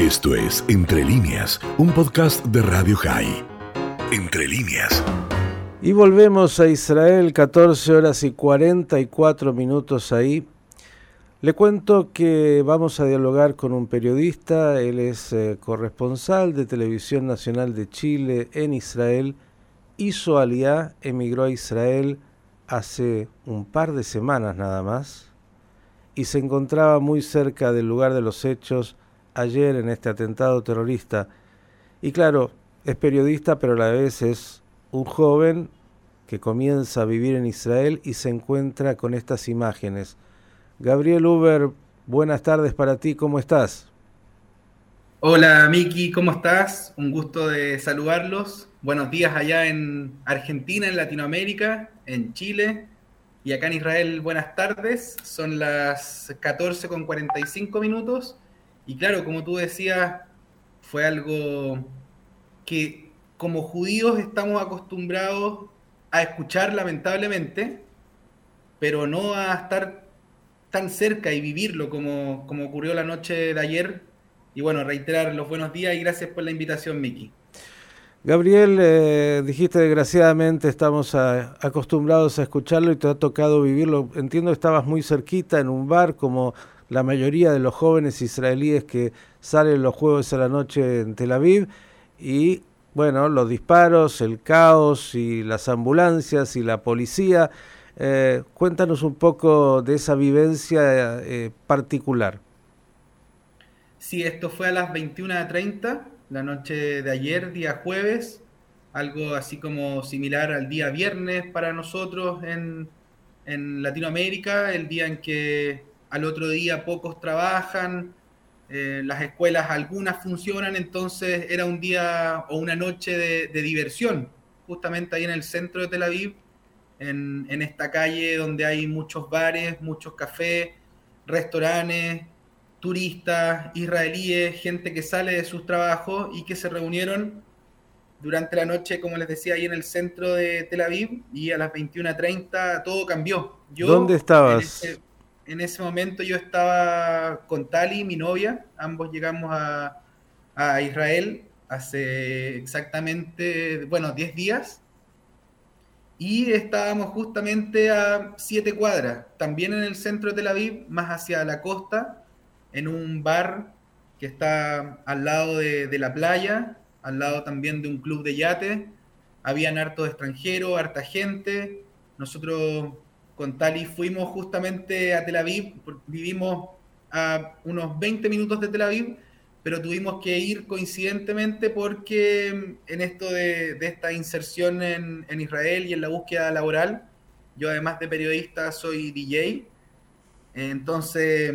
Esto es Entre líneas, un podcast de Radio High. Entre líneas. Y volvemos a Israel, 14 horas y 44 minutos ahí. Le cuento que vamos a dialogar con un periodista, él es eh, corresponsal de Televisión Nacional de Chile en Israel, hizo aliá, emigró a Israel hace un par de semanas nada más y se encontraba muy cerca del lugar de los hechos ayer en este atentado terrorista. Y claro, es periodista, pero a la vez es un joven que comienza a vivir en Israel y se encuentra con estas imágenes. Gabriel Uber, buenas tardes para ti, ¿cómo estás? Hola Miki, ¿cómo estás? Un gusto de saludarlos. Buenos días allá en Argentina, en Latinoamérica, en Chile y acá en Israel. Buenas tardes, son las 14 con 45 minutos y claro, como tú decías, fue algo que como judíos estamos acostumbrados a escuchar lamentablemente, pero no a estar tan cerca y vivirlo como, como ocurrió la noche de ayer. Y bueno, reiterar los buenos días y gracias por la invitación, Miki. Gabriel, eh, dijiste desgraciadamente estamos acostumbrados a escucharlo y te ha tocado vivirlo. Entiendo que estabas muy cerquita en un bar como la mayoría de los jóvenes israelíes que salen los jueves a la noche en Tel Aviv y bueno, los disparos, el caos y las ambulancias y la policía. Eh, cuéntanos un poco de esa vivencia eh, particular. Sí, esto fue a las 21.30, la noche de ayer, día jueves, algo así como similar al día viernes para nosotros en, en Latinoamérica, el día en que al otro día pocos trabajan, eh, las escuelas algunas funcionan, entonces era un día o una noche de, diversión, justamente ahí en el centro de Tel Aviv, en, en, esta calle donde hay muchos bares, muchos cafés, restaurantes, turistas, israelíes, gente que sale de sus trabajos y que se reunieron durante la noche, como les decía, ahí en el centro de Tel Aviv y a las 21.30 todo cambió. ¿Dónde estabas? en ese momento yo estaba con Tali, mi novia, ambos llegamos a, Israel hace exactamente, bueno, 10 días, y estábamos justamente a 7 cuadras, también en el centro de Tel Aviv, más hacia la costa, en un bar que está al lado de, de la playa, al lado también de un club de yate, habían hartos extranjeros, harta gente, nosotros con Tali fuimos justamente a Tel Aviv, vivimos a unos 20 minutos de Tel Aviv, pero tuvimos que ir coincidentemente porque en esto de, esta inserción en, Israel y en la búsqueda laboral, yo además de periodista soy DJ, entonces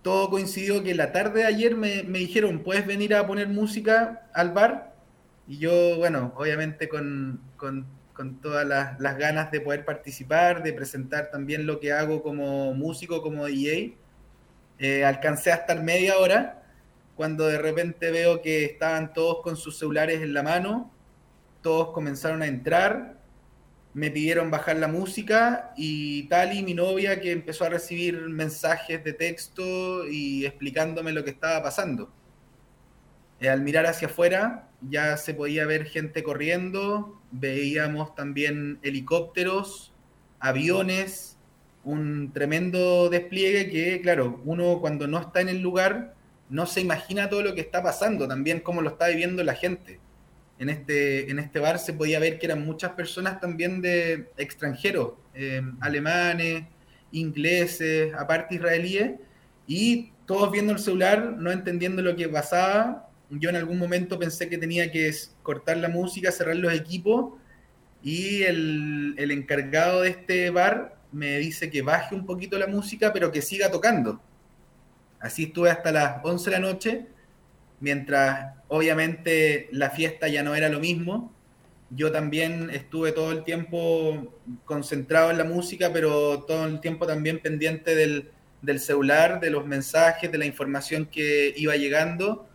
todo coincidió que la tarde de ayer me, me dijeron, ¿puedes venir a poner música al bar? Y yo, bueno, obviamente con, con con todas las, ganas de poder participar, de presentar también lo que hago como músico, como DJ. Eh, alcancé a estar media hora cuando de repente veo que estaban todos con sus celulares en la mano, todos comenzaron a entrar, me pidieron bajar la música y Tali, mi novia, que empezó a recibir mensajes de texto y explicándome lo que estaba pasando. Eh, al mirar hacia afuera ya se podía ver gente corriendo, veíamos también helicópteros, aviones, un tremendo despliegue que, claro, uno cuando no está en el lugar no se imagina todo lo que está pasando, también cómo lo está viviendo la gente. En este, en este bar se podía ver que eran muchas personas también de extranjeros, eh, alemanes, ingleses, aparte israelíes, y todos viendo el celular, no entendiendo lo que pasaba, yo en algún momento pensé que tenía que cortar la música, cerrar los equipos y el, encargado de este bar me dice que baje un poquito la música, pero que siga tocando. Así estuve hasta las 11 de la noche, mientras obviamente la fiesta ya no era lo mismo. Yo también estuve todo el tiempo concentrado en la música, pero todo el tiempo también pendiente del, del celular, de los mensajes, de la información que iba llegando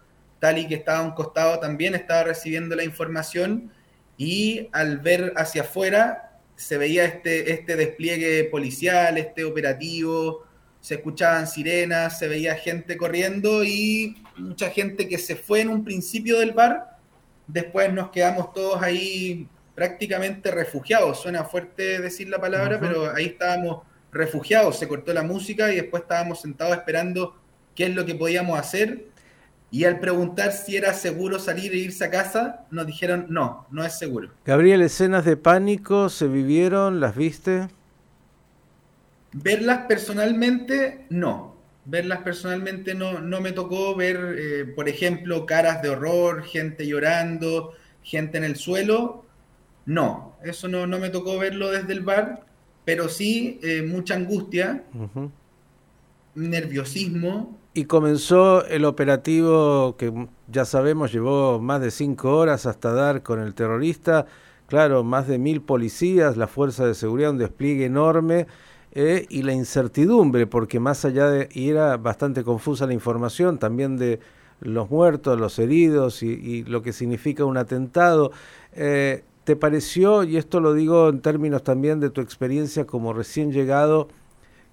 Tali, que estaba a un costado, también estaba recibiendo la información y al ver hacia afuera se veía este, este despliegue policial, este operativo, se escuchaban sirenas, se veía gente corriendo y mucha gente que se fue en un principio del bar. Después nos quedamos todos ahí prácticamente refugiados. Suena fuerte decir la palabra, pero ahí estábamos refugiados. Se cortó la música y después estábamos sentados esperando qué es lo que podíamos hacer. Y al preguntar si era seguro salir e irse a casa, nos dijeron no, no es seguro. Gabriel, escenas de pánico se vivieron, ¿las viste? Verlas personalmente, no. Verlas personalmente no, no me tocó ver, eh, por ejemplo, caras de horror, gente llorando, gente en el suelo. No, eso no, no me tocó verlo desde el bar, pero sí eh, mucha angustia, nerviosismo. Y comenzó el operativo que ya sabemos llevó más de cinco horas hasta dar con el terrorista. Claro, más de mil policías, la fuerza de seguridad, un despliegue enorme eh, y la incertidumbre, porque más allá de, y era bastante confusa la información también de los muertos, los heridos y, lo que significa un atentado. Eh, ¿Te pareció, y esto lo digo en términos también de tu experiencia como recién llegado,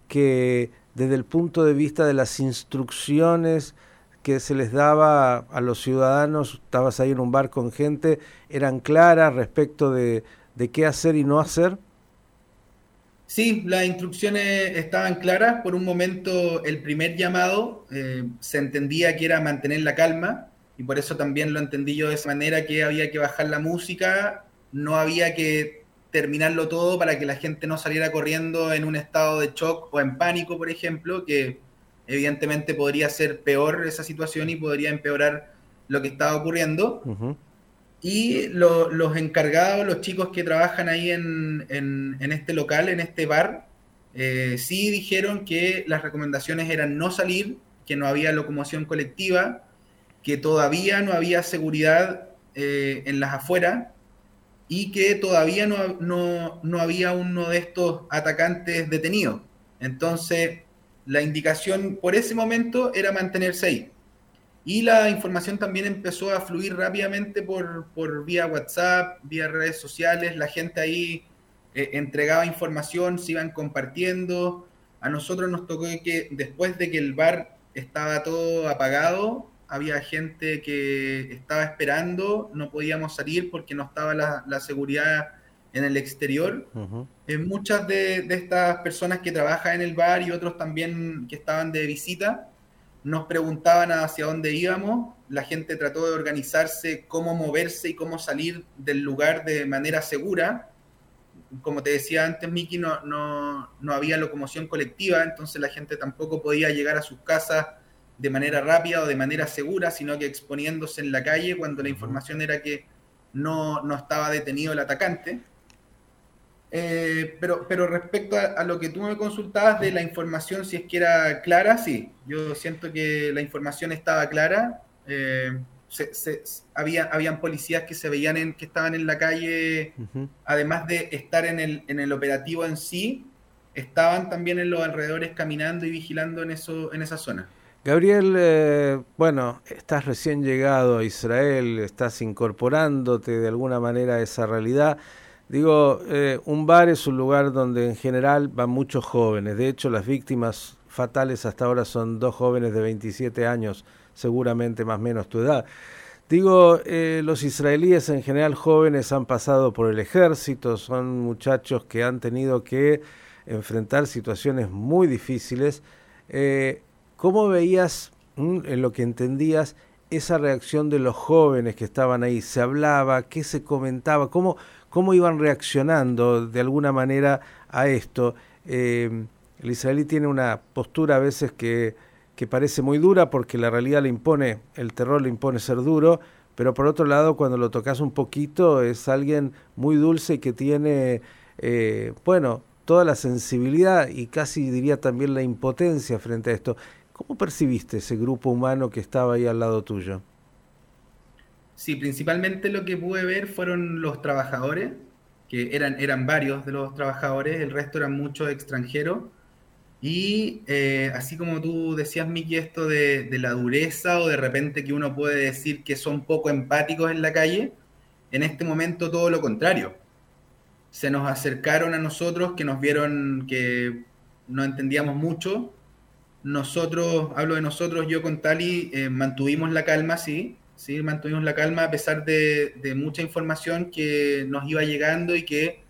que desde el punto de vista de las instrucciones que se les daba a los ciudadanos, estabas ahí en un bar con gente, eran claras respecto de, de qué hacer y no hacer? Sí, las instrucciones estaban claras. Por un momento, el primer llamado eh, se entendía que era mantener la calma, y por eso también lo entendí yo de esa manera, que había que bajar la música, no había que terminarlo todo para que la gente no saliera corriendo en un estado de shock o en pánico, por ejemplo, que evidentemente podría ser peor esa situación y podría empeorar lo que estaba ocurriendo. Y los encargados, los chicos que trabajan ahí en, en, este local, en este bar, eh, sí dijeron que las recomendaciones eran no salir, que no había locomoción colectiva, que todavía no había seguridad eh, en las afueras y que todavía no, no, no había uno de estos atacantes detenido. Entonces, la indicación por ese momento era mantenerse ahí. Y la información también empezó a fluir rápidamente por, por vía WhatsApp, vía redes sociales. La gente ahí eh, entregaba información, se iban compartiendo. A nosotros nos tocó que después de que el bar estaba todo apagado, había gente que estaba esperando, no podíamos salir porque no estaba la, la seguridad en el exterior. Eh, muchas de, de, estas personas que trabajan en el bar y otros también que estaban de visita, nos preguntaban hacia dónde íbamos, la gente trató de organizarse cómo moverse y cómo salir del lugar de manera segura. Como te decía antes, Miki, no, no, había locomoción colectiva, entonces la gente tampoco podía llegar a sus casas de manera rápida o de manera segura, sino que exponiéndose en la calle cuando la información era que no, no estaba detenido el atacante. Eh, pero, pero respecto a, lo que tú me consultabas de la información, si es que era clara, sí. Yo siento que la información estaba clara. Eh, había, habían policías que se veían en, que estaban en la calle, además de estar en el, en el operativo en sí, estaban también en los alrededores caminando y vigilando en, eso, en esa zona. Gabriel, eh, bueno, estás recién llegado a Israel, estás incorporándote de alguna manera a esa realidad. Digo, eh, un bar es un lugar donde en general van muchos jóvenes. De hecho, las víctimas fatales hasta ahora son dos jóvenes de 27 años, seguramente más o menos tu edad. Digo, eh, los israelíes en general jóvenes han pasado por el ejército, son muchachos que han tenido que enfrentar situaciones muy difíciles. ¿Cómo veías, mm, en lo que entendías, esa reacción de los jóvenes que estaban ahí? ¿Se hablaba? ¿Qué se comentaba? ¿Cómo, cómo iban reaccionando de alguna manera a esto. Eh, el tiene una postura a veces que, que parece muy dura porque la realidad le impone, el terror le impone ser duro, pero por otro lado cuando lo tocas un poquito es alguien muy dulce que tiene, eh, bueno, toda la sensibilidad y casi diría también la impotencia frente a esto. ¿Cómo percibiste ese grupo humano que estaba ahí al lado tuyo? Sí, principalmente lo que pude ver fueron los trabajadores, que eran, eran varios de los trabajadores, el resto eran muchos extranjeros. Y eh, así como tú decías, Miki, esto de, de, la dureza o de repente que uno puede decir que son poco empáticos en la calle, en este momento todo lo contrario. Se nos acercaron a nosotros, que nos vieron que no entendíamos mucho, nosotros, hablo de nosotros, yo con Tali, eh, mantuvimos la calma, sí, sí, mantuvimos la calma a pesar de, mucha información que nos iba llegando y que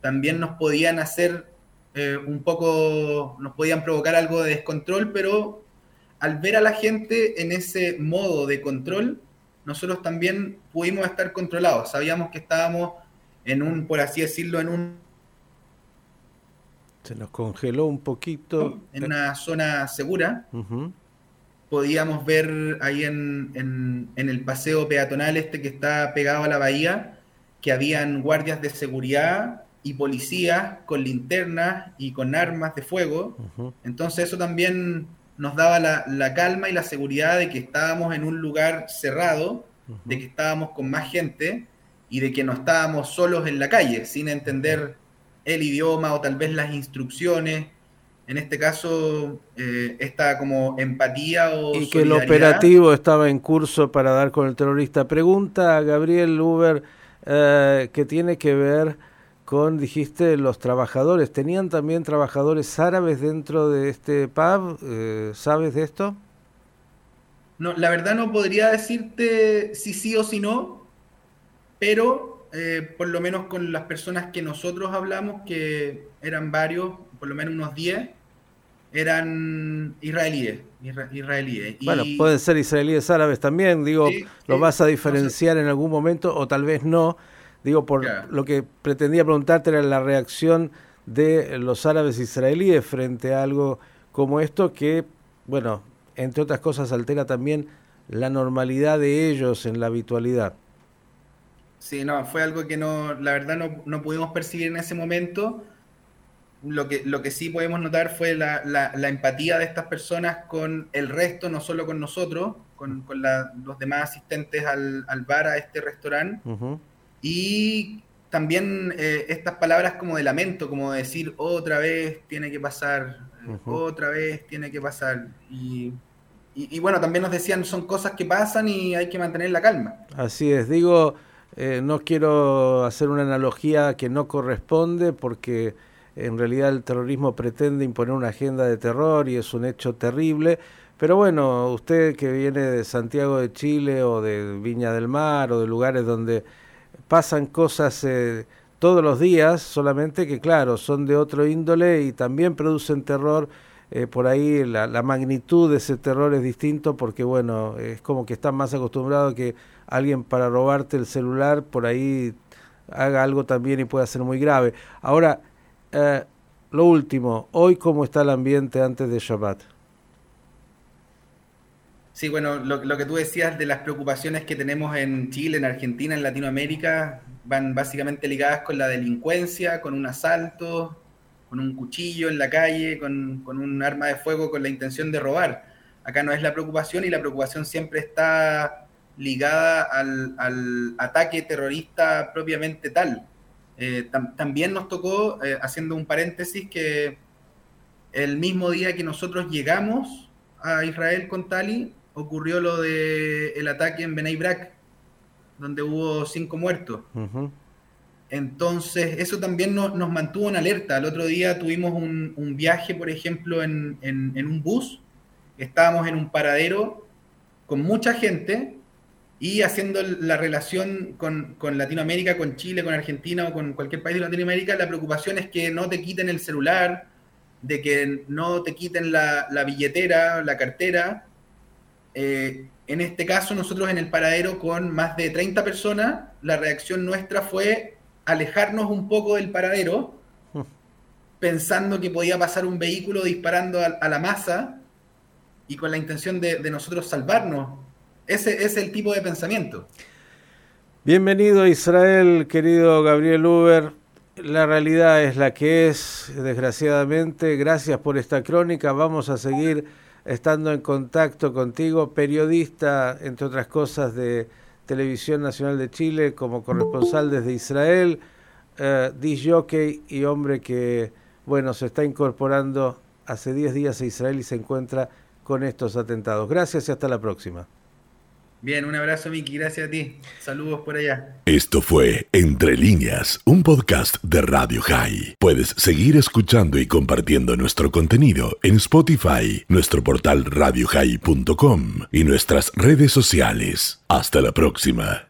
también nos podían hacer eh, un poco, nos podían provocar algo de descontrol, pero al ver a la gente en ese modo de control, nosotros también pudimos estar controlados. Sabíamos que estábamos en un, por así decirlo, en un se nos congeló un poquito. En una zona segura. Podíamos ver ahí en, el paseo peatonal este que está pegado a la bahía, que habían guardias de seguridad y policías con linternas y con armas de fuego. Entonces eso también nos daba la, calma y la seguridad de que estábamos en un lugar cerrado, de que estábamos con más gente y de que no estábamos solos en la calle, sin entender el idioma o tal vez las instrucciones. En este caso, eh, esta como empatía o... Y que el operativo estaba en curso para dar con el terrorista. Pregunta a Gabriel Uber, eh, que tiene que ver con, dijiste, los trabajadores. ¿Tenían también trabajadores árabes dentro de este pub? Eh, ¿Sabes de esto? No, la verdad no podría decirte si sí o si no, pero eh, por lo menos con las personas que nosotros hablamos, que eran varios, por lo menos unos 10, eran israelíes. israelíes. Bueno, pueden ser israelíes árabes también, digo, lo vas a diferenciar en algún momento o tal vez no. Digo, por lo que pretendía preguntarte era la reacción de los árabes israelíes frente a algo como esto que, bueno, entre otras cosas altera también la normalidad de ellos en la habitualidad. Sí, no, fue algo que no, la verdad no, pudimos percibir en ese momento. Lo que, lo que sí podemos notar fue la, la, empatía de estas personas con el resto, no solo con nosotros, con, con los demás asistentes al, al, bar, a este restaurante. Y también eh, estas palabras como de lamento, como decir otra vez tiene que pasar, otra vez tiene que pasar. Y, y, y, bueno, también nos decían son cosas que pasan y hay que mantener la calma. Así es, digo, eh, no quiero hacer una analogía que no corresponde porque en realidad el terrorismo pretende imponer una agenda de terror y es un hecho terrible. Pero bueno, usted que viene de Santiago de Chile o de Viña del Mar o de lugares donde pasan cosas eh, todos los días, solamente que claro, son de otro índole y también producen terror. Eh, por ahí la, la magnitud de ese terror es distinto porque bueno, es como que están más acostumbrados que alguien para robarte el celular por ahí haga algo también y pueda ser muy grave. Ahora, eh, lo último, hoy cómo está el ambiente antes de Shabbat. Sí, bueno, lo, que tú decías de las preocupaciones que tenemos en Chile, en Argentina, en Latinoamérica, van básicamente ligadas con la delincuencia, con un asalto, con un cuchillo en la calle, con, con un arma de fuego con la intención de robar. Acá no es la preocupación y la preocupación siempre está ligada al, ataque terrorista propiamente tal. Eh, también nos tocó, eh, haciendo un paréntesis, que el mismo día que nosotros llegamos a Israel con Tali, ocurrió lo del el ataque en Benay Brak, donde hubo cinco muertos. Entonces, eso también nos, mantuvo en alerta. El otro día tuvimos un, viaje, por ejemplo, en, en, un bus. Estábamos en un paradero con mucha gente y haciendo la relación con, Latinoamérica, con Chile, con Argentina o con cualquier país de Latinoamérica, la preocupación es que no te quiten el celular, de que no te quiten la, billetera, la cartera. Eh, en este caso, nosotros en el paradero con más de 30 personas, la reacción nuestra fue alejarnos un poco del paradero, hmm. pensando que podía pasar un vehículo disparando a, la masa y con la intención de, de nosotros salvarnos ese es el tipo de pensamiento. Bienvenido a Israel, querido Gabriel Uber. La realidad es la que es, desgraciadamente. Gracias por esta crónica. Vamos a seguir estando en contacto contigo, periodista, entre otras cosas, de Televisión Nacional de Chile, como corresponsal desde Israel, eh, jockey y hombre que, bueno, se está incorporando hace 10 días a Israel y se encuentra con estos atentados. Gracias y hasta la próxima. Bien, un abrazo, Miki. Gracias a ti. Saludos por allá. Esto fue Entre líneas, un podcast de Radio High. Puedes seguir escuchando y compartiendo nuestro contenido en Spotify, nuestro portal radiohigh.com y nuestras redes sociales. Hasta la próxima.